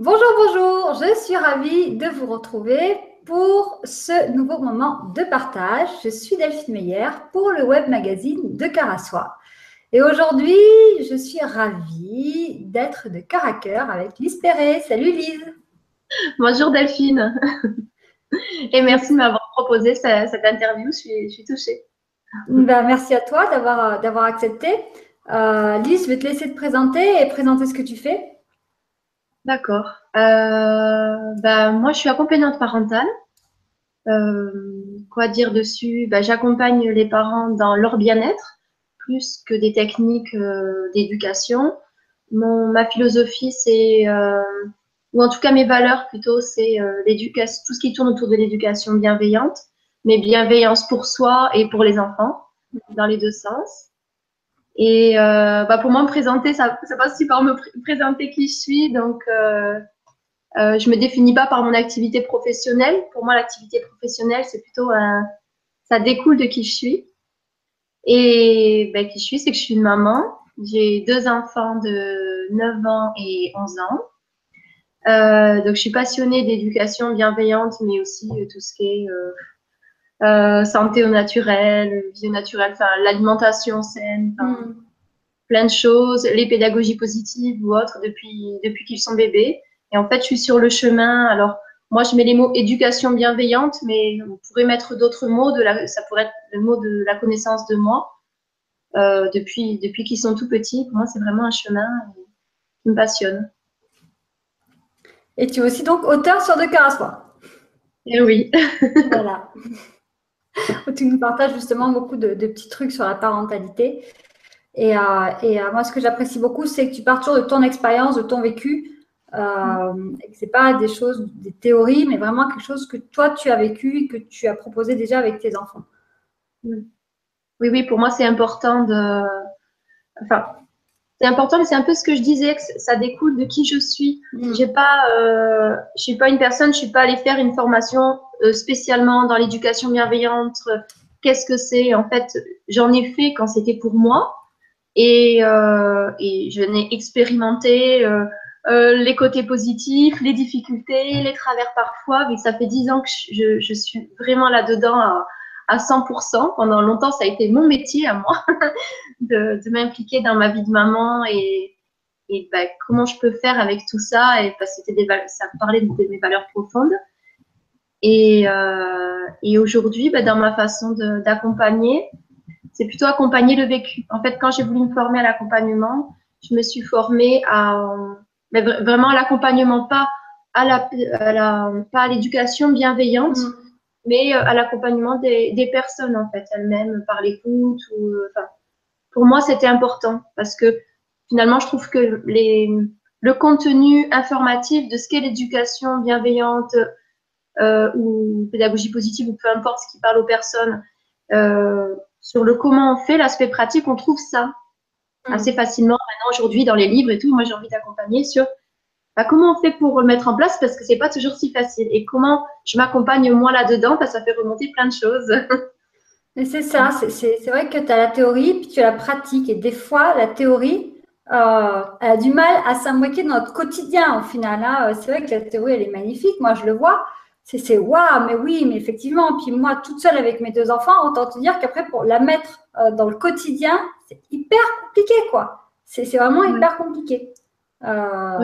Bonjour, bonjour, je suis ravie de vous retrouver pour ce nouveau moment de partage. Je suis Delphine Meyer pour le web magazine de Carassois. Et aujourd'hui, je suis ravie d'être de cœur à cœur avec Lise Perret. Salut Lise. Bonjour Delphine. Et merci de m'avoir proposé cette interview. Je suis, touchée. Ben, merci à toi d'avoir accepté. Euh, Lise, je vais te laisser te présenter et présenter ce que tu fais. D'accord. Euh, bah, moi, je suis accompagnante parentale. Euh, quoi dire dessus? Bah, J'accompagne les parents dans leur bien-être, plus que des techniques euh, d'éducation. ma philosophie, c'est, ou en tout cas mes valeurs plutôt, c'est l'éducation, tout ce qui tourne autour de l'éducation bienveillante, mais bienveillance pour soi et pour les enfants, dans les deux sens. Et euh, bah pour moi, me présenter, ça, passe aussi par me présenter qui je suis. Donc, euh, euh, je me définis pas par mon activité professionnelle. Pour moi, l'activité professionnelle, c'est plutôt un, ça découle de qui je suis. Et ben, qui je suis, c'est que je suis une maman. J'ai deux enfants de 9 ans et 11 ans. Euh, donc, je suis passionnée d'éducation bienveillante, mais aussi euh, tout ce qui est euh, santé au naturel, vie au naturel, l'alimentation saine, mm. plein de choses, les pédagogies positives ou autres depuis, depuis qu'ils sont bébés. Et en fait, je suis sur le chemin. Alors, moi, je mets les mots éducation bienveillante, mais on pourrait mettre d'autres mots. De la, ça pourrait être le mot de la connaissance de moi. Euh, depuis depuis qu'ils sont tout petits, pour moi, c'est vraiment un chemin qui me passionne. Et tu es aussi donc auteur sur De Cœur Et eh oui. voilà. tu nous partages justement beaucoup de, petits trucs sur la parentalité. Et, euh, euh, moi, ce que j'apprécie beaucoup, c'est que tu pars toujours de ton expérience, de ton vécu. Euh, et que ce n'est pas des choses, des théories, mais vraiment quelque chose que toi, tu as vécu et que tu as proposé déjà avec tes enfants. Oui, oui, pour moi, c'est important de. Enfin, c'est important, mais c'est un peu ce que je disais, que ça découle de qui je suis. Mm. J'ai pas, euh, je suis pas une personne, je suis pas allée faire une formation euh, spécialement dans l'éducation bienveillante. Qu'est-ce que c'est En fait, j'en ai fait quand c'était pour moi, et, euh, et je n'ai expérimenté euh, euh, les côtés positifs, les difficultés, les travers parfois. Mais ça fait dix ans que je, je suis vraiment là-dedans. À, à 100%. Pendant longtemps, ça a été mon métier à moi de, m'impliquer dans ma vie de maman et, et bah, comment je peux faire avec tout ça. Et parce que c'était des, ça parlait de, mes valeurs profondes. Et, euh, et aujourd'hui, bah, dans ma façon d'accompagner, c'est plutôt accompagner le vécu. En fait, quand j'ai voulu me former à l'accompagnement, je me suis formée à mais vraiment à l'accompagnement, pas à la, l'éducation bienveillante. Mmh mais euh, à l'accompagnement des, des, personnes en fait elles-mêmes par l'écoute ou euh, enfin pour moi c'était important parce que finalement je trouve que les, le contenu informatif de ce qu'est l'éducation bienveillante euh, ou pédagogie positive ou peu importe ce qui parle aux personnes euh, sur le comment on fait l'aspect pratique on trouve ça mmh. assez facilement maintenant aujourd'hui dans les livres et tout moi j'ai envie d'accompagner sur bah, comment on fait pour le mettre en place parce que c'est pas toujours si facile et comment je m'accompagne moi là-dedans parce que ça fait remonter plein de choses. c'est ça, c'est vrai que tu as la théorie puis tu as la pratique et des fois la théorie euh, elle a du mal à s'imbriquer dans notre quotidien au final. Hein. C'est vrai que la théorie elle est magnifique, moi je le vois. C'est waouh, mais oui, mais effectivement. Puis moi, toute seule avec mes deux enfants, autant te dire qu'après, pour la mettre euh, dans le quotidien, c'est hyper compliqué, quoi. C'est vraiment hyper compliqué. Euh,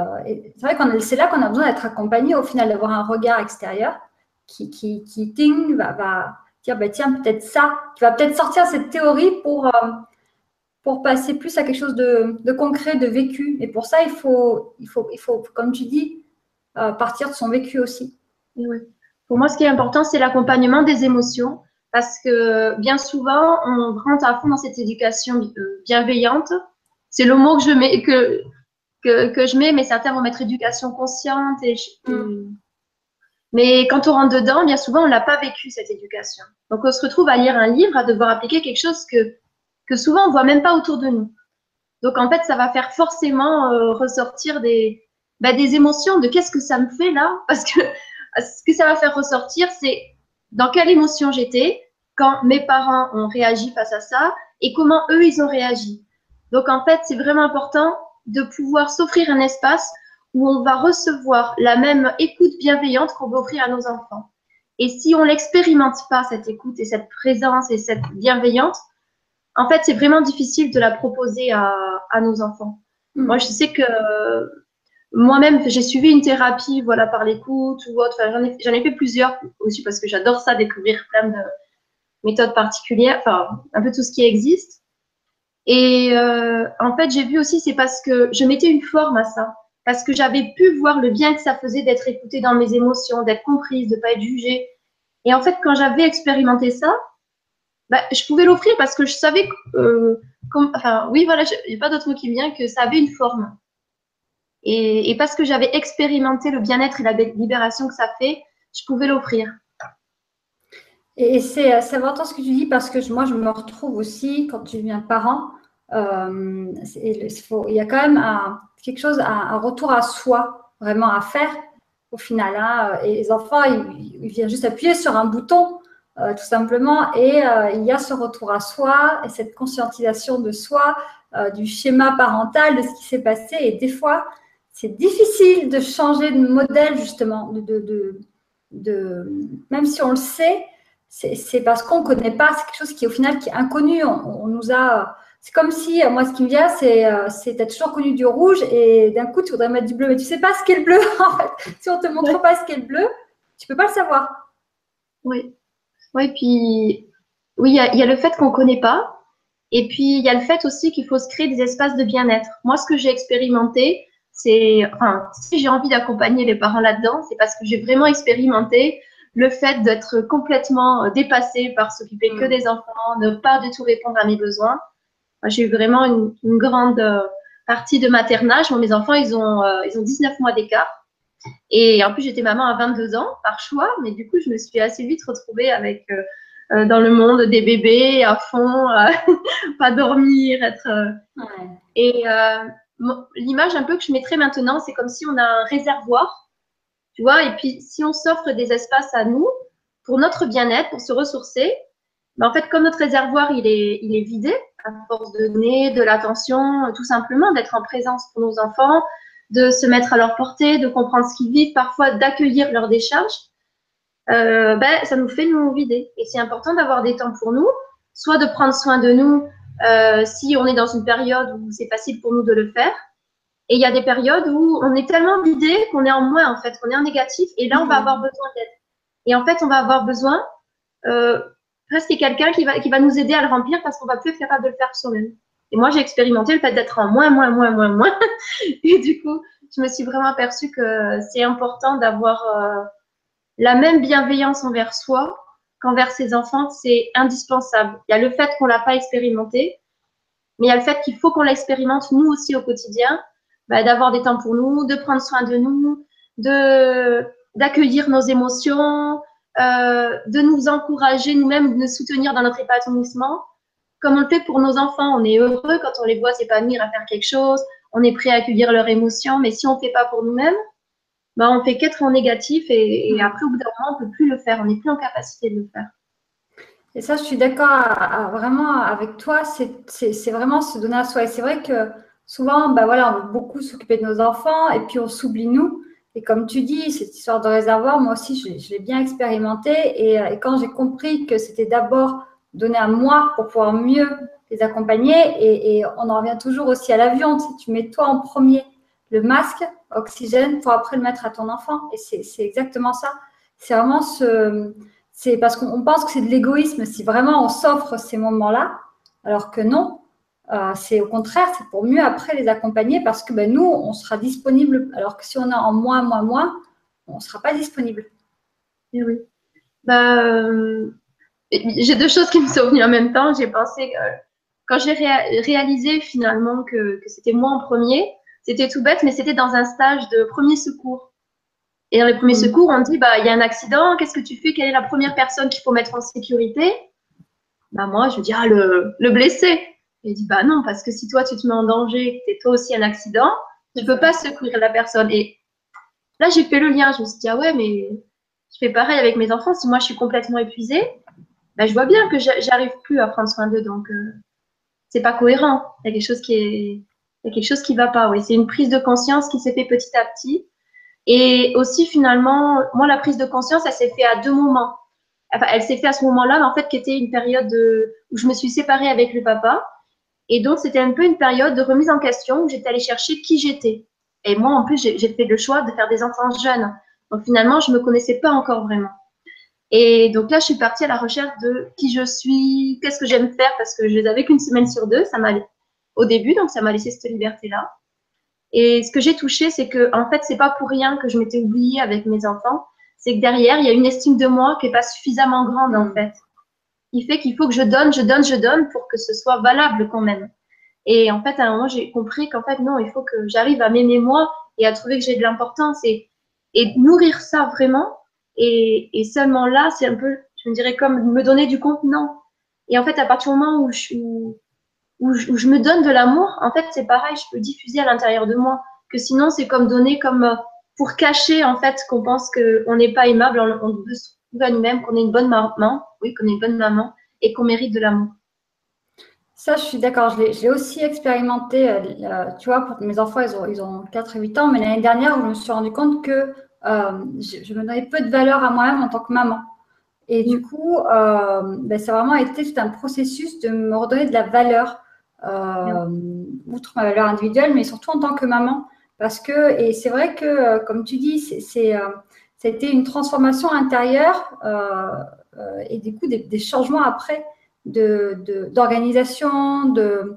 c'est vrai qu'on c'est là qu'on a besoin d'être accompagné au final, d'avoir un regard extérieur qui, qui, qui ting, va, va dire bah, tiens, peut-être ça, qui va peut-être sortir cette théorie pour, euh, pour passer plus à quelque chose de, de, concret, de vécu. Et pour ça, il faut, il faut, il faut comme tu dis, euh, partir de son vécu aussi. Pour moi, ce qui est important, c'est l'accompagnement des émotions. Parce que bien souvent, on rentre à fond dans cette éducation bienveillante. C'est le mot que je mets, que, que, je mets, mais certains vont mettre éducation consciente. Et mm. Mais quand on rentre dedans, bien souvent, on l'a pas vécu, cette éducation. Donc, on se retrouve à lire un livre, à devoir appliquer quelque chose que, que souvent, on voit même pas autour de nous. Donc, en fait, ça va faire forcément euh, ressortir des, bah, des émotions de qu'est-ce que ça me fait là? Parce que ce que ça va faire ressortir, c'est dans quelle émotion j'étais quand mes parents ont réagi face à ça et comment eux, ils ont réagi. Donc, en fait, c'est vraiment important de pouvoir s'offrir un espace où on va recevoir la même écoute bienveillante qu'on veut offrir à nos enfants. Et si on l'expérimente pas, cette écoute et cette présence et cette bienveillance, en fait, c'est vraiment difficile de la proposer à, à nos enfants. Mm. Moi, je sais que moi-même, j'ai suivi une thérapie, voilà, par l'écoute ou autre. Enfin, j'en ai, ai, fait plusieurs aussi parce que j'adore ça, découvrir plein de méthodes particulières, enfin, un peu tout ce qui existe. Et euh, en fait, j'ai vu aussi, c'est parce que je mettais une forme à ça, parce que j'avais pu voir le bien que ça faisait d'être écoutée dans mes émotions, d'être comprise, de pas être jugée. Et en fait, quand j'avais expérimenté ça, bah, je pouvais l'offrir parce que je savais, euh, enfin, oui, voilà, il n'y a pas d'autre mot qui vient que ça avait une forme. Et, et parce que j'avais expérimenté le bien-être et la libération que ça fait, je pouvais l'offrir. Et c'est important ce que tu dis parce que moi, je me retrouve aussi quand tu deviens parent. Euh, il y a quand même un, quelque chose, un, retour à soi vraiment à faire au final. Hein. et les enfants, ils, viennent juste appuyer sur un bouton, euh, tout simplement. Et euh, il y a ce retour à soi et cette conscientisation de soi, du schéma parental, de ce qui s'est passé. Et des fois, c'est difficile de changer de modèle, justement, de, de, de, même si on le sait c'est parce qu'on ne connaît pas, c'est quelque chose qui au final qui est inconnu. On, nous a, c'est comme si, moi ce qui me vient, c'est, euh, c'est as toujours connu du rouge et d'un coup tu voudrais mettre du bleu, mais tu sais pas ce qu'est le bleu en fait. Si on te montre pas ce qu'est le bleu, tu peux pas le savoir. Oui, oui, puis oui, il y, a le fait qu'on ne connaît pas, et puis il y a le fait aussi qu'il faut se créer des espaces de bien-être. Moi, ce que j'ai expérimenté, c'est, enfin, si j'ai envie d'accompagner les parents là-dedans, c'est parce que j'ai vraiment expérimenté le fait d'être complètement euh, dépassé par s'occuper que mm. des enfants, ne pas du tout répondre à mes besoins. J'ai eu vraiment une, grande euh, partie de maternage. mes enfants, ils ont, euh, ils ont 19 mois d'écart. Et en plus, j'étais maman à 22 ans par choix, mais du coup, je me suis assez vite retrouvée avec dans le monde des bébés à fond, pas dormir, être. Et l'image un peu que je mettrais maintenant, c'est comme si on a un réservoir tu vois, et puis si on s'offre des espaces à nous pour notre bien-être, pour se ressourcer, ben en fait, comme notre réservoir, il est, il est vidé, à force de donner de l'attention, tout simplement, d'être en présence pour nos enfants, de se mettre à leur portée, de comprendre ce qu'ils vivent, parfois d'accueillir leur décharge, euh, ben, ça nous fait nous vider. Et c'est important d'avoir des temps pour nous, soit de prendre soin de nous euh, si on est dans une période où c'est facile pour nous de le faire, et il y a des périodes où on est tellement vidé qu'on est en moins, en fait, qu'on est en négatif. Et là, on va mhm. avoir besoin d'aide. Et en fait, on va avoir besoin euh, presque quelqu'un qui va, qui va nous aider à le remplir parce qu'on va plus être capable de le faire soi-même. Et moi, j'ai expérimenté le fait d'être en moins, moins, moins, moins, moins. et du coup, je me suis vraiment aperçue que c'est important d'avoir euh, la même bienveillance envers soi qu'envers ses enfants. C'est indispensable. Il y a le fait qu'on l'a pas expérimenté, mais il y a le fait qu'il faut qu'on l'expérimente nous aussi au quotidien bah, d'avoir des temps pour nous, de prendre soin de nous, de d'accueillir nos émotions, euh, de nous encourager nous-mêmes, de nous soutenir dans notre épanouissement. Comme on le fait pour nos enfants, on est heureux quand on les voit s'épanouir à faire quelque chose, on est prêt à accueillir leurs émotions, mais si on ne fait pas pour nous-mêmes, bah, on fait qu'être en négatif et, et, mm. après, au bout d'un moment, on ne peut plus le faire, on n'est plus en capacité de le faire. Et ça, je suis d'accord vraiment avec toi, c'est vraiment se donner à soi. Et c'est vrai que souvent, ben voilà, on veut beaucoup s'occuper de nos enfants et puis on s'oublie nous. Et comme tu dis, cette histoire de réservoir, moi aussi, je, l'ai bien expérimenté. Euh, et, quand j'ai compris que c'était d'abord donné à moi pour pouvoir mieux les accompagner, et, on en revient toujours aussi à l'avion, tu, tu mets toi en premier le masque, oxygène, pour après le mettre à ton enfant. Et c'est exactement ça. C'est vraiment ce. C'est parce qu'on pense que c'est de l'égoïsme si vraiment on s'offre ces moments-là, alors que non, euh, c'est au contraire, c'est pour mieux après les accompagner parce que ben, nous, on sera disponible, alors que si on est en moins, moins, moins, on ne sera pas disponible. Et eh oui. Bah, j'ai deux choses qui me sont venues en même temps. J'ai pensé que quand j'ai réalisé finalement que, c'était moi en premier, c'était tout bête, mais c'était dans un stage de premier secours. Et dans les premiers mmh. secours, on dit bah il y a un accident, qu'est-ce que tu fais? Quelle est la première personne qu'il faut mettre en sécurité? Bah moi, je dis ah le, le blessé. Et il dit, bah non, parce que si toi, tu te mets en danger, que tu es toi aussi un accident, tu peux pas secourir la personne. Et là, j'ai fait le lien. Je me suis dit, ah ouais, mais je fais pareil avec mes enfants. Si moi, je suis complètement épuisée, bah, je vois bien que j'arrive plus à prendre soin d'eux. Donc, euh, c'est pas cohérent. Il y a quelque chose qui est, Il y a quelque chose qui ne va pas, oui. C'est une prise de conscience qui s'est fait petit à petit. Et aussi, finalement, moi, la prise de conscience, elle s'est fait à deux moments. Enfin, elle s'est fait à ce moment-là, mais en fait, qui était une période où je me suis séparée avec le papa. Et donc, c'était un peu une période de remise en question où j'étais allée chercher qui j'étais. Et moi, en plus, j'ai fait le choix de faire des enfants jeunes. Donc, finalement, je ne me connaissais pas encore vraiment. Et donc là, je suis partie à la recherche de qui je suis, qu'est-ce que j'aime faire, parce que je les avais qu'une semaine sur deux, ça m'a au début, donc ça m'a laissé cette liberté-là. Et ce que j'ai touché, c'est que en fait, c'est pas pour rien que je m'étais oubliée avec mes enfants, c'est que derrière, il y a une estime de moi qui est pas suffisamment grande en mm. fait. Il fait qu'il faut que je donne, je donne, je donne pour que ce soit valable quand même. Et en fait, à un moment, j'ai compris qu'en fait, non, il faut que j'arrive à m'aimer moi et à trouver que j'ai de l'importance et, nourrir ça vraiment. Et, seulement là, c'est un peu, je me dirais, comme me donner du contenant. Et en fait, à partir du moment où je, où, où je, me donne de l'amour, en fait, c'est pareil, je peux diffuser à l'intérieur de moi. Que sinon, c'est comme donner, comme euh, pour cacher, en fait, qu'on pense qu'on n'est pas aimable, on, on veut se trouver à nous-mêmes, qu'on est une bonne maman, oui, qu'on est une bonne maman et qu'on mérite de l'amour. Ça, je suis d'accord. Je l'ai aussi expérimenté. Euh, euh, tu vois, pour mes enfants, ils ont, ils ont 4 et 8 ans. Mais l'année dernière, je me suis rendu compte que euh, je, me donnais peu de valeur à moi-même en tant que maman. Et du mm. coup, ben, ça a vraiment été tout un processus de me redonner de la valeur, outre ma valeur individuelle, mais surtout en tant que maman. Parce que, et c'est vrai que, comme tu dis, c'est, c'était une transformation intérieure et du coup des, des changements après d'organisation, de,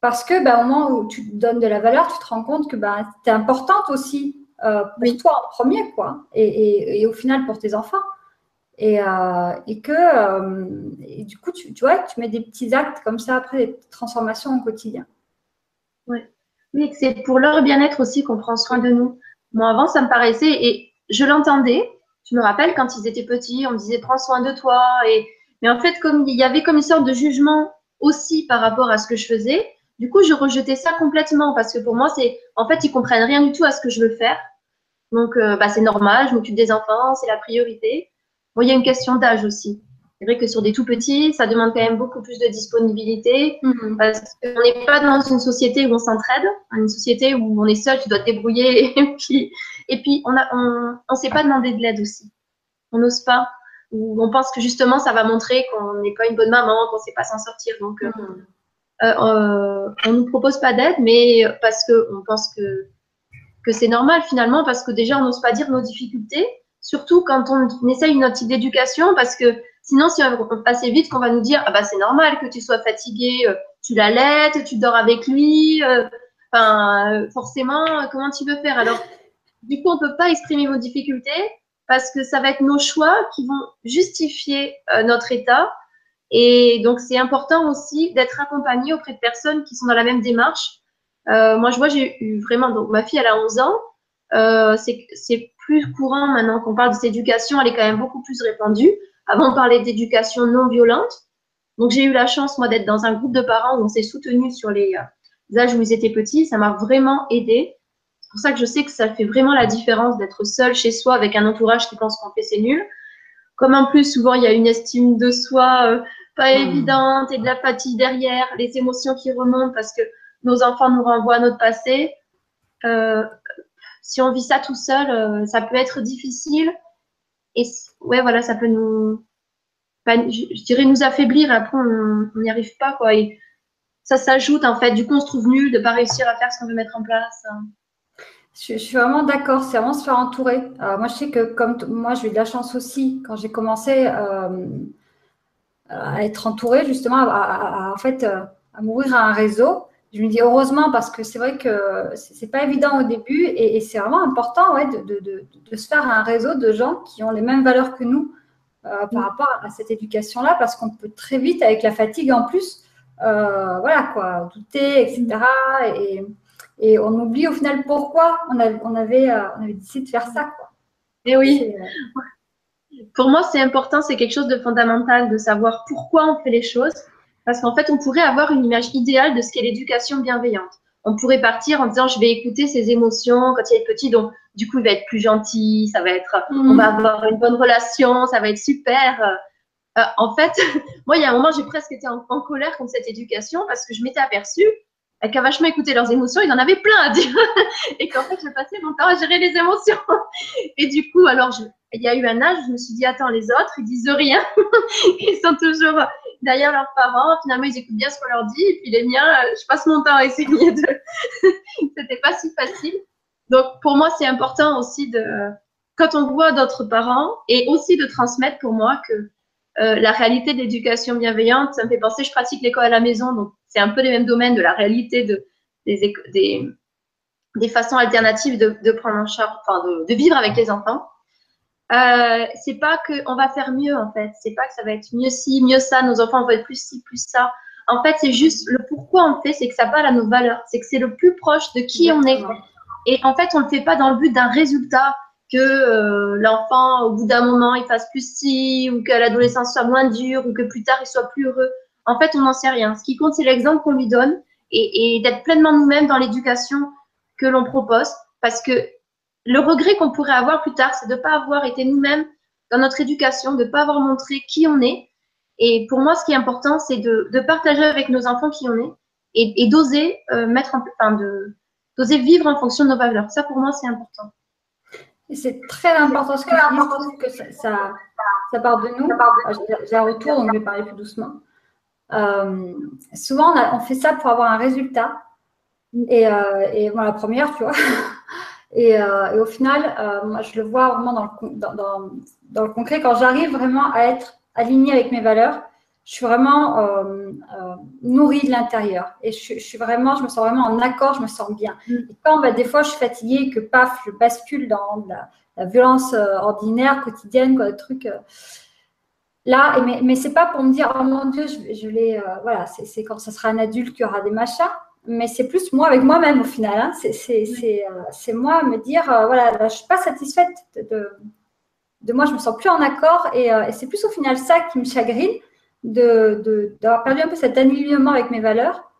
parce que ben, au moment où tu te donnes de la valeur, tu te rends compte que ben, tu es importante aussi euh, pour toi en premier, quoi, et, au final pour tes enfants. Et, euh, et que euh, du coup, tu, tu, vois, tu mets des petits actes comme ça après, des transformations au quotidien. Oui, oui c'est pour leur bien-être aussi qu'on prend soin de nous. Moi, avant, ça me paraissait, et je l'entendais, je me rappelle quand ils étaient petits, on me disait prends soin de toi, et mais en fait, comme il y avait comme une sorte de jugement aussi par rapport à ce que je faisais, du coup, je rejetais ça complètement parce que pour moi, c'est en fait, ils comprennent rien du tout à ce que je veux faire. Donc, euh, bah, c'est normal, je m'occupe des enfants, c'est la priorité. Bon, il y a une question d'âge aussi. C'est vrai que sur des tout petits, ça demande quand même beaucoup plus de disponibilité mm-hmm. parce qu'on n'est pas dans une société où on s'entraide, une société où on est seul, tu dois te débrouiller et puis, et puis on ne on, on sait pas demander de l'aide aussi. On n'ose pas où on pense que justement ça va montrer qu'on n'est pas une bonne maman, qu'on ne sait pas s'en sortir. Donc, euh, mm. euh, euh, on ne nous propose pas d'aide, mais parce qu'on pense que, que c'est normal finalement, parce que déjà on n'ose pas dire nos difficultés, surtout quand on, essaye une autre type d'éducation, parce que sinon, si on assez vite qu'on va nous dire ah bah c'est normal que tu sois fatigué, tu l'allaites, tu dors avec lui, enfin forcément, comment tu veux faire? Alors, du coup, on ne peut pas exprimer vos difficultés parce que ça va être nos choix qui vont justifier euh, notre état. Et donc, c'est important aussi d'être accompagné auprès de personnes qui sont dans la même démarche. Euh, moi, je vois, j'ai eu vraiment, donc ma fille, elle a 11 ans. Euh, c'est plus courant maintenant qu'on parle de cette éducation, elle est quand même beaucoup plus répandue. Avant, on parlait d'éducation non violente. Donc, j'ai eu la chance, moi, d'être dans un groupe de parents où on s'est soutenu sur les âges où ils étaient petits. Ça m'a vraiment aidé pour ça que je sais que ça fait vraiment la différence d'être seul chez soi avec un entourage qui pense qu'on fait c'est nul. Comme en plus, souvent, il y a une estime de soi euh, pas hmm. évidente et de la fatigue derrière, les émotions qui remontent parce que nos enfants nous renvoient à notre passé. Euh, si on vit ça tout seul, euh, ça peut être difficile. Et ouais, voilà, ça peut nous, je, dirais nous affaiblir. Après, on n'y arrive pas, quoi. Et ça s'ajoute, en fait. Du coup, on se trouve nul de pas réussir à faire ce qu'on veut mettre en place. Hein. Je, suis vraiment d'accord, c'est vraiment se faire entourer. moi, je sais que comme moi, j'ai eu de la chance aussi quand j'ai commencé euh, à être entourée, justement, à, en fait, euh, à m'ouvrir à un réseau. Je me dis heureusement parce que c'est vrai que c'est pas évident au début et, c'est vraiment important ouais, de, de, de, se faire un réseau de gens qui ont les mêmes valeurs que nous euh, par mm. rapport à cette éducation-là parce qu'on peut très vite, avec la fatigue en plus, voilà quoi, douter, etc. Et, et on oublie au final pourquoi on, avait, on avait, euh, on avait décidé de faire ça. Quoi. Et oui. Euh, Pour moi, c'est important, c'est quelque chose de fondamental de savoir pourquoi on fait les choses. Parce qu'en fait, on pourrait avoir une image idéale de ce qu'est l'éducation bienveillante. On pourrait partir en disant, je vais écouter ses émotions quand il est petit, donc du coup, il va être plus gentil, ça va être, on mm. va avoir une bonne relation, ça va être super. Euh, en fait, moi, il y a un moment, j'ai presque été en, en colère contre cette éducation parce que je m'étais aperçue qui a vachement écouté leurs émotions, ils en avaient plein à dire. et qu'en fait, je passais mon temps à gérer les émotions. et du coup, alors, il y a eu un âge, je me suis dit, attends, les autres, ils disent rien. ils sont toujours derrière leurs parents. Finalement, ils écoutent bien ce qu'on leur dit. Et puis les miens, euh, je passe mon temps à essayer de. C'était pas si facile. Donc, pour moi, c'est important aussi de, quand on voit d'autres parents, et aussi de transmettre pour moi que euh, la réalité de l'éducation bienveillante, ça me fait penser, je pratique l'école à la maison, donc c'est un peu les mêmes domaines de la réalité de, des, des, façons alternatives de, prendre en charge, enfin de, vivre avec les enfants. Euh, c'est pas qu'on va faire mieux en fait, c'est pas que ça va être mieux ci, mieux ça, nos enfants vont être plus ci, plus ça. En fait, c'est juste le pourquoi on fait, c'est que ça parle à nos valeurs, c'est que c'est le plus proche de qui on est. Et en fait, on le fait pas dans le but d'un résultat, que euh, l'enfant, au bout d'un moment, il fasse plus si, ou que l'adolescence soit moins dure, ou que plus tard, il soit plus heureux. En fait, on n'en sait rien. Ce qui compte, c'est l'exemple qu'on lui donne et, et d'être pleinement nous-mêmes dans l'éducation que l'on propose. Parce que le regret qu'on pourrait avoir plus tard, c'est de ne pas avoir été nous-mêmes dans notre éducation, de ne pas avoir montré qui on est. Et pour moi, ce qui est important, c'est de, partager avec nos enfants qui on est et, d'oser euh, mettre en, enfin, d'oser vivre en fonction de nos valeurs. Ça, pour moi, c'est important c'est très important ce que tu dis, que ça, ça, part de nous. J'ai un retour, donc je vais parler plus doucement. Euh, souvent, on, fait ça pour avoir un résultat. Et, euh, et la première, tu vois. Et, euh, et au final, euh, moi, je le vois vraiment dans le, dans, dans, dans le concret. Quand j'arrive vraiment à être alignée avec mes valeurs, je suis vraiment euh, euh, nourrie de l'intérieur et je, je, suis vraiment, je me sens vraiment en accord, je me sens bien. Mm. Et quand bah, des fois je suis fatiguée, que paf, je bascule dans la, la violence ordinaire, quotidienne, quoi, le truc. Là, mais, mais c'est pas pour me dire, oh mon Dieu, je, je l'ai, euh, voilà, c'est quand ça sera un adulte qui aura des machins, mais c'est plus moi avec moi-même au final. Hein. C'est moi me dire, voilà, là, je suis pas satisfaite de, de, de, moi, je me sens plus en accord et, et c'est plus au final ça qui me chagrine de, d'avoir perdu un peu cet alignement avec mes valeurs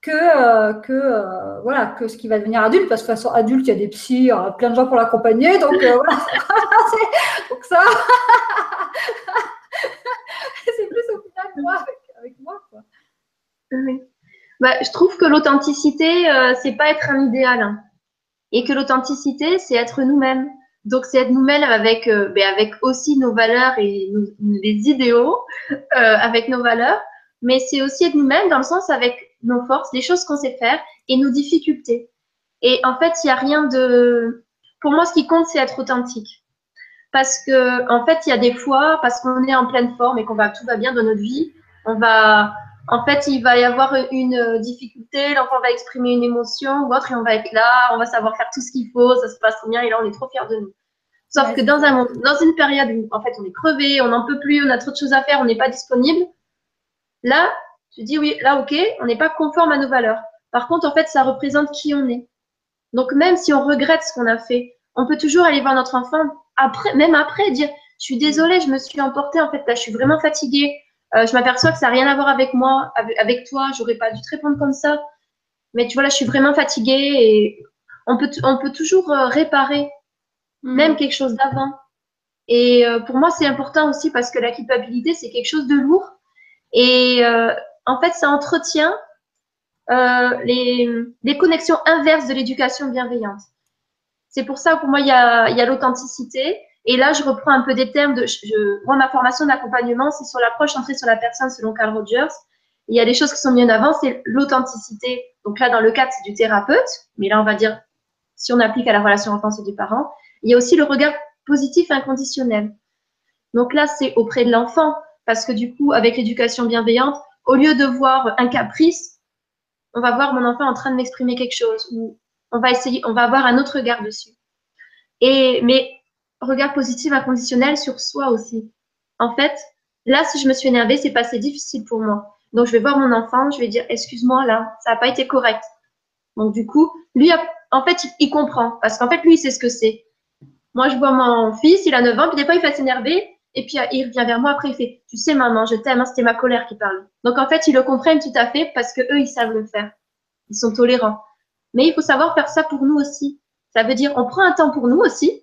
que, euh, que, euh, voilà, que ce qui va devenir adulte, parce que de toute façon, adulte, il y a des psys, il y a plein de gens pour l'accompagner, donc euh, voilà, donc ça, c'est plus au final moi avec, avec moi. Quoi. Oui. Bah, je trouve que l'authenticité, euh, c'est pas être un idéal, hein. et que l'authenticité, c'est être nous-mêmes. Donc, c'est être nous-mêmes avec, euh, ben, avec aussi nos valeurs et les idéaux, euh, avec nos valeurs, mais c'est aussi être nous-mêmes dans le sens avec nos forces, les choses qu'on sait faire et nos difficultés. Et en fait, il n'y a rien de. Pour moi, ce qui compte, c'est être authentique. Parce que, en fait, il y a des fois, parce qu'on est en pleine forme et qu'on va tout va bien dans notre vie, on va, en fait, il va y avoir une difficulté, l'enfant va exprimer une émotion ou autre et on va être là, on va savoir faire tout ce qu'il faut, ça se passe trop bien et là, on est trop fiers de nous. Sauf ouais, que dans, un, dans une période où, en fait, on est crevé, on n'en peut plus, on a trop de choses à faire, on n'est pas disponible, là, tu dis oui, là, ok, on n'est pas conforme à nos valeurs. Par contre, en fait, ça représente qui on est. Donc, même si on regrette ce qu'on a fait, on peut toujours aller voir notre enfant après, même après, dire, je suis désolée, je me suis emportée, en fait, là, je suis vraiment fatiguée, euh, je m'aperçois que ça n'a rien à voir avec moi, avec, toi, j'aurais pas dû te répondre comme ça. Mais tu vois, là, je suis vraiment fatiguée et on peut, on peut toujours euh, réparer, mmh. même quelque chose d'avant. Et euh, pour moi, c'est important aussi parce que la culpabilité, c'est quelque chose de lourd. Et euh, en fait, ça entretient euh, les, les, connexions inverses de l'éducation bienveillante. C'est pour ça, pour moi, il y a, y a l'authenticité. Et là, je reprends un peu des termes de. Je, moi, ma formation d'accompagnement, c'est sur l'approche centrée sur la personne selon Carl Rogers. Il y a des choses qui sont mises en avant, c'est l'authenticité. Donc là, dans le cadre, du thérapeute, mais là, on va dire, si on applique à la relation enfance et du parent. Il y a aussi le regard positif inconditionnel. Donc là, c'est auprès de l'enfant, parce que du coup, avec l'éducation bienveillante, au lieu de voir un caprice, on va voir mon enfant en train de m'exprimer quelque chose, ou on va essayer, on va avoir un autre regard dessus. Et, mais regard positif inconditionnel sur soi aussi. En fait, là, si je me suis énervée, c'est passé difficile pour moi. Donc, je vais voir mon enfant, je vais dire, excuse-moi, là, ça n'a pas été correct. Donc, du coup, lui, en fait, il, comprend. Parce qu'en fait, lui, il sait ce que c'est. Moi, je vois mon fils, il a 9 ans, puis des fois, il fait s'énerver. Et puis, il revient vers moi après, il fait, tu sais, maman, je t'aime, hein, c'était ma colère qui parle. Donc, en fait, ils le comprennent tout à fait parce que eux, ils savent le faire. Ils sont tolérants. Mais il faut savoir faire ça pour nous aussi. Ça veut dire, on prend un temps pour nous aussi.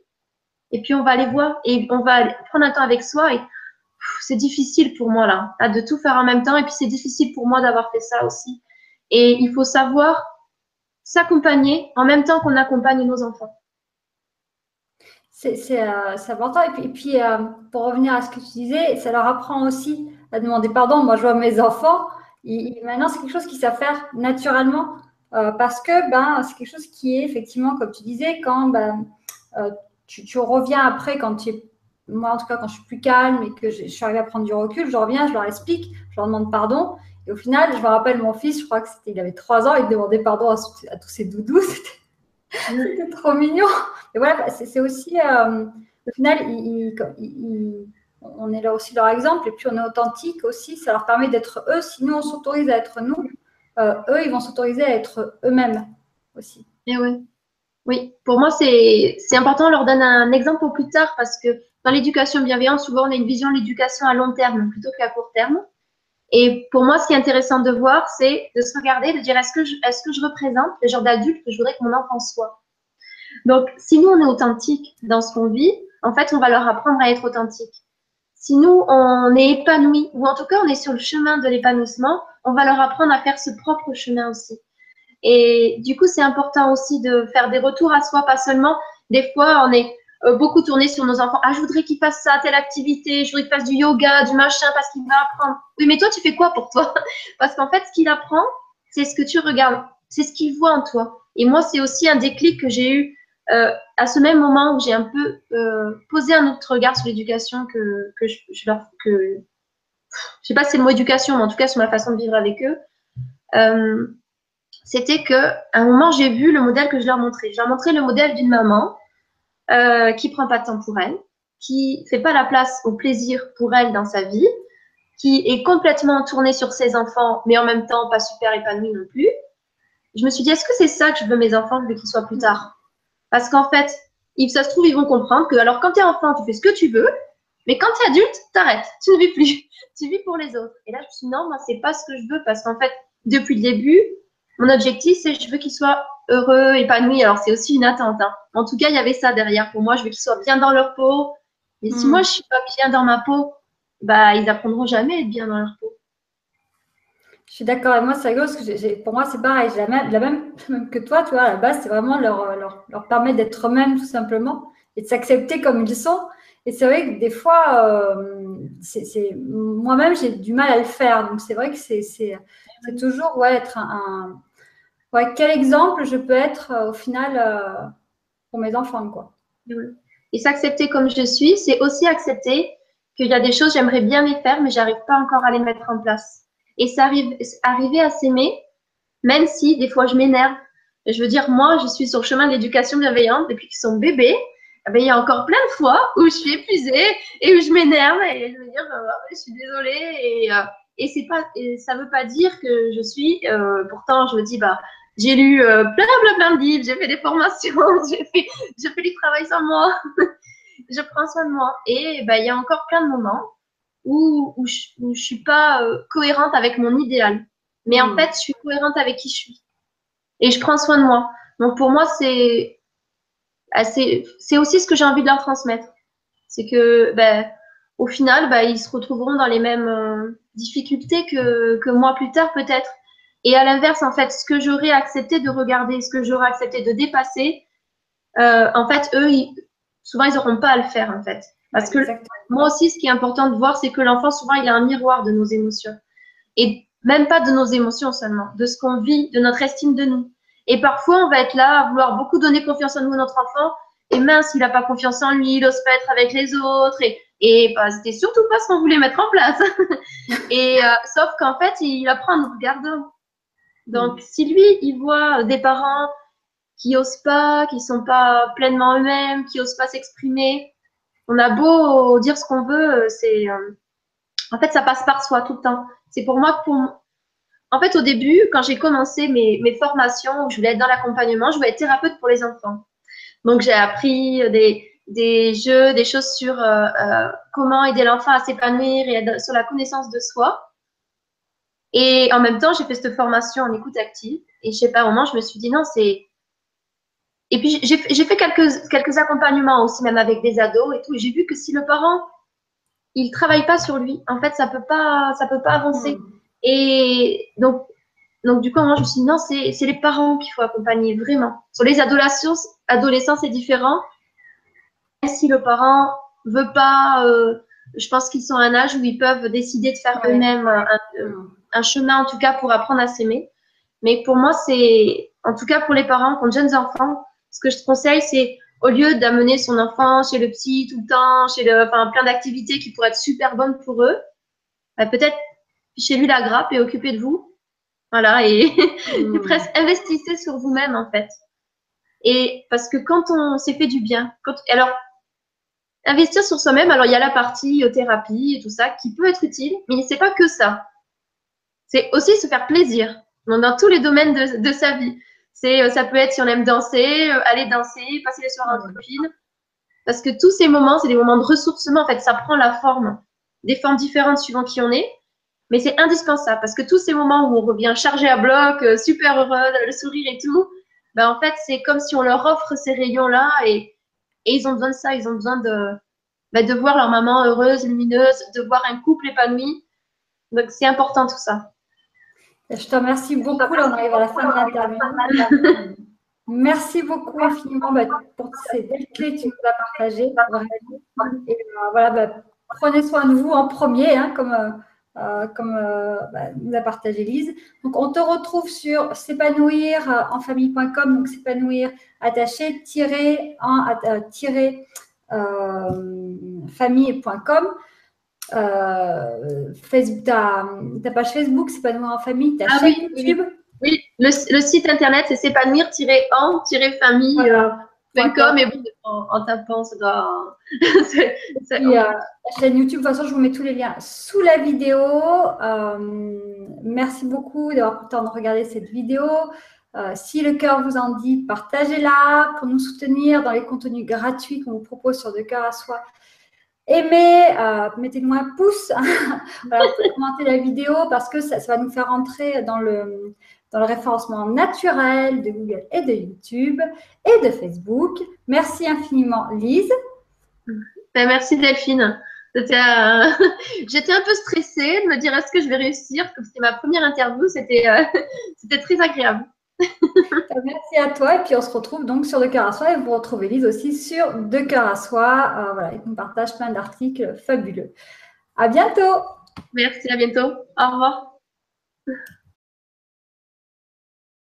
Et puis, on va aller voir et on va prendre un temps avec soi. C'est difficile pour moi, là, là, de tout faire en même temps. Et puis, c'est difficile pour moi d'avoir fait ça aussi. Et il faut savoir s'accompagner en même temps qu'on accompagne nos enfants. C'est euh, important. Et puis, euh, pour revenir à ce que tu disais, ça leur apprend aussi à demander pardon. Moi, je vois mes enfants, maintenant, c'est quelque chose qu'ils savent faire naturellement euh, parce que ben, c'est quelque chose qui est effectivement, comme tu disais, quand ben, tu, reviens après, quand tu es, moi en tout cas, quand je suis plus calme et que je, suis arrivée à prendre du recul, je reviens, je leur explique, je leur demande pardon. Et au final, je me rappelle mon fils, je crois que c'était, il avait trois ans, il demandait pardon à, tous ses doudous. C'était trop mignon. Et voilà, c'est aussi, euh, au final, on est là aussi leur exemple, et puis on est authentique aussi, ça leur permet d'être eux. Si nous, on s'autorise à être nous, euh, eux, ils vont s'autoriser à être eux-mêmes aussi. Et oui. Oui, pour moi, c'est important, on leur donne un exemple au plus tard, parce que dans l'éducation bienveillante, souvent, on a une vision de l'éducation à long terme plutôt qu'à court terme. Et pour moi, ce qui est intéressant de voir, c'est de se regarder, de dire est-ce que, je, est-ce que je représente le genre d'adulte que je voudrais que mon enfant soit? Donc, si nous, on est authentique dans ce qu'on vit, en fait, on va leur apprendre à être authentique. Si nous, on est épanoui, ou en tout cas, on est sur le chemin de l'épanouissement, on va leur apprendre à faire ce propre chemin aussi. Et du coup, c'est important aussi de faire des retours à soi, pas seulement des fois, on est euh, beaucoup tourné sur nos enfants. Ah, je voudrais qu'il fasse ça, telle activité, je voudrais qu'il fasse du yoga, du machin, parce qu'il va apprendre. Oui, mais toi, tu fais quoi pour toi? Parce qu'en fait, ce qu'il apprend, c'est ce que tu regardes, c'est ce qu'il voit en toi. Et moi, c'est aussi un déclic que j'ai eu euh, à ce même moment où j'ai un peu euh, posé un autre regard sur l'éducation que, je, leur. Que, je sais pas si c'est le mot éducation, mais en tout cas sur ma façon de vivre avec eux. C'était que à un moment, j'ai vu le modèle que je leur montrais. Je leur montrais le modèle d'une maman euh, qui prend pas de temps pour elle, qui fait pas la place au plaisir pour elle dans sa vie, qui est complètement tournée sur ses enfants, mais en même temps pas super épanouie non plus. Je me suis dit, est-ce que c'est ça que je veux mes enfants, je veux qu'ils soient plus tard? Parce qu'en fait, if ça se trouve, ils vont comprendre que, alors quand tu es enfant, tu fais ce que tu veux, mais quand tu es adulte, t'arrêtes, tu ne vis plus, tu vis pour les autres. Et là, je me suis dit, non, moi, c'est pas ce que je veux, parce qu'en fait, depuis le début, mon objectif, c'est je veux qu'ils soient heureux, épanouis. Alors, c'est aussi une attente. Hein. En tout cas, il y avait ça derrière. Pour moi, je veux qu'ils soient bien dans leur peau. Mais si hmm. moi, je suis pas bien dans ma peau, bah, ils apprendront jamais à être bien dans leur peau. Je suis d'accord. Et moi, rigolo parce que pour moi, c'est pareil. La même, la même, que toi, tu vois, à la base, c'est vraiment leur, leur, leur permettre d'être eux-mêmes, tout simplement, et de s'accepter comme ils sont. Et c'est vrai que des fois, euh, c'est, moi-même, j'ai du mal à le faire. Donc, c'est vrai que c'est, toujours ouais, être un quel exemple je peux être euh, au final euh, pour mes enfants, quoi. Et s'accepter comme je suis, c'est aussi accepter qu'il y a des choses, j'aimerais bien les faire, mais j'arrive pas encore à les mettre en place. Et ça arrive, arriver à s'aimer, même si des fois je m'énerve. Je veux dire, moi, je suis sur le chemin de l'éducation bienveillante depuis qu'ils sont bébés. Eh ben, il y a encore plein de fois où je suis épuisée et où je m'énerve et je veux dire, euh, je suis désolée et, pas, et veut pas dire que je suis, pourtant je me dis, bah, j'ai lu euh, plein, plein, plein de livres, j'ai fait des formations, j'ai fait, fait du travail sur moi, je prends soin de moi. Et bah, il y a encore plein de moments où, où je ne suis pas euh, cohérente avec mon idéal. Mais en hmm. fait, je suis cohérente avec qui je suis. Et je prends soin de moi. Donc pour moi, c'est c'est aussi ce que j'ai envie de leur transmettre. C'est que ben, au final, ben, ils se retrouveront dans les mêmes euh, difficultés que, que moi plus tard peut-être. Et à l'inverse, en fait, ce que j'aurais accepté de regarder, ce que j'aurais accepté de dépasser, euh, en fait, eux, souvent, ils n'auront pas à le faire, en fait. Parce que moi aussi, ce qui est important de voir, c'est que l'enfant, souvent, il a un miroir de nos émotions. Et même pas de nos émotions seulement, de ce qu'on vit, de notre estime de nous. Et parfois, on va être là à vouloir beaucoup donner confiance en nous, notre enfant. Et mince, il n'a pas confiance en lui, il n'ose pas être avec les autres. Et, et bah, c'était surtout pas ce qu'on voulait mettre en place. et euh, sauf qu'en fait, il apprend en nous regardant. Donc, si lui, il voit des parents qui osent pas, qui sont pas pleinement eux-mêmes, qui osent pas s'exprimer, on a beau dire ce qu'on veut, c'est, euh, en fait, ça passe par soi tout le temps. C'est pour moi, pour, en fait, au début, quand j'ai commencé mes, mes formations, où je voulais être dans l'accompagnement, je voulais être thérapeute pour les enfants. Donc, j'ai appris des, des jeux, des choses sur euh, euh, comment aider l'enfant à s'épanouir et sur la connaissance de soi. Et en même temps, j'ai fait cette formation en écoute active. Et je sais pas, au moment, je me suis dit non, c'est. Et puis, j'ai fait quelques, quelques accompagnements aussi, même avec des ados et tout. Et j'ai vu que si le parent, il travaille pas sur lui, en fait, ça peut pas, ça peut pas avancer. Hmm. Et donc, donc, du coup, moi, je me suis dit, non, c'est les parents qu'il faut accompagner, vraiment. Sur les adolescents, adolescents c'est différent. Si le parent veut pas, euh, je pense qu'ils sont à un âge où ils peuvent décider de faire eux-mêmes un, chemin, en tout cas, pour apprendre à s'aimer. Mais pour moi, c'est, en tout cas, pour les parents qui ont de jeunes enfants, ce que je te conseille, c'est au lieu d'amener son enfant chez le psy tout le temps, chez le, enfin, plein d'activités qui pourraient être super bonnes pour eux, bah, peut-être chez lui la grappe et occupez de vous. Voilà, et, mmh. presque investissez sur vous-même en fait. Et parce que quand on s'est fait du bien, quand, alors investir sur soi-même, alors il y a la partie euh, thérapie et tout ça qui peut être utile, mais c'est pas que ça. C'est aussi se faire plaisir dans, tous les domaines de, de sa vie. C'est, euh, ça peut être si on aime danser, euh, aller danser, passer les soirées entre copines. Parce que tous ces moments, c'est des moments de ressourcement. En fait, ça prend la forme, des formes différentes suivant qui on est. Mais c'est indispensable parce que tous ces moments où on revient chargé à bloc, euh, super heureux, le sourire et tout, ben en fait, c'est comme si on leur offre ces rayons-là et, et, ils ont besoin de ça. Ils ont besoin de, ben de voir leur maman heureuse, lumineuse, de voir un couple épanoui. Donc, c'est important tout ça. Je te remercie beaucoup. Là, on arrive à la fin de l'interview. Merci beaucoup infiniment bah, pour ces clés que tu nous as partagées. Et, euh, voilà, bah, prenez soin de vous en premier, hein, comme, euh, euh, comme bah, nous a partagé Lise. Donc, on te retrouve sur s'épanouir en famille.com, donc s'épanouir attaché, tiré en tiré, famille.com. Euh, Facebook, ta, page Facebook, s'épanouir en famille, ta ah chaîne YouTube. Oui, le, site internet, c'est s'épanouir-en-famille.com et bon, en, tapant, ça doit. la chaîne YouTube, de toute façon, je vous mets tous les liens sous la vidéo. Euh, merci beaucoup d'avoir pris le temps de regarder cette vidéo. Euh, si le cœur vous en dit, partagez-la pour nous soutenir dans les contenus gratuits qu'on vous propose sur De cœur à soi Aimez, euh, mettez-nous un pouce, voilà, commentez la vidéo parce que ça, va nous faire entrer dans le, dans le référencement naturel de Google et de YouTube et de Facebook. Merci infiniment, Lise. Ben, merci, Delphine. J'étais un peu stressée de me dire est-ce que je vais réussir? C'était ma première interview, c'était euh, très agréable. Euh, merci à toi. Et puis, on se retrouve donc sur De Cœur à Soi. Et vous retrouvez Lise aussi sur De Cœur à Soi. Euh, voilà, et qu'on partage plein d'articles fabuleux. À bientôt. Merci, à bientôt. Au revoir.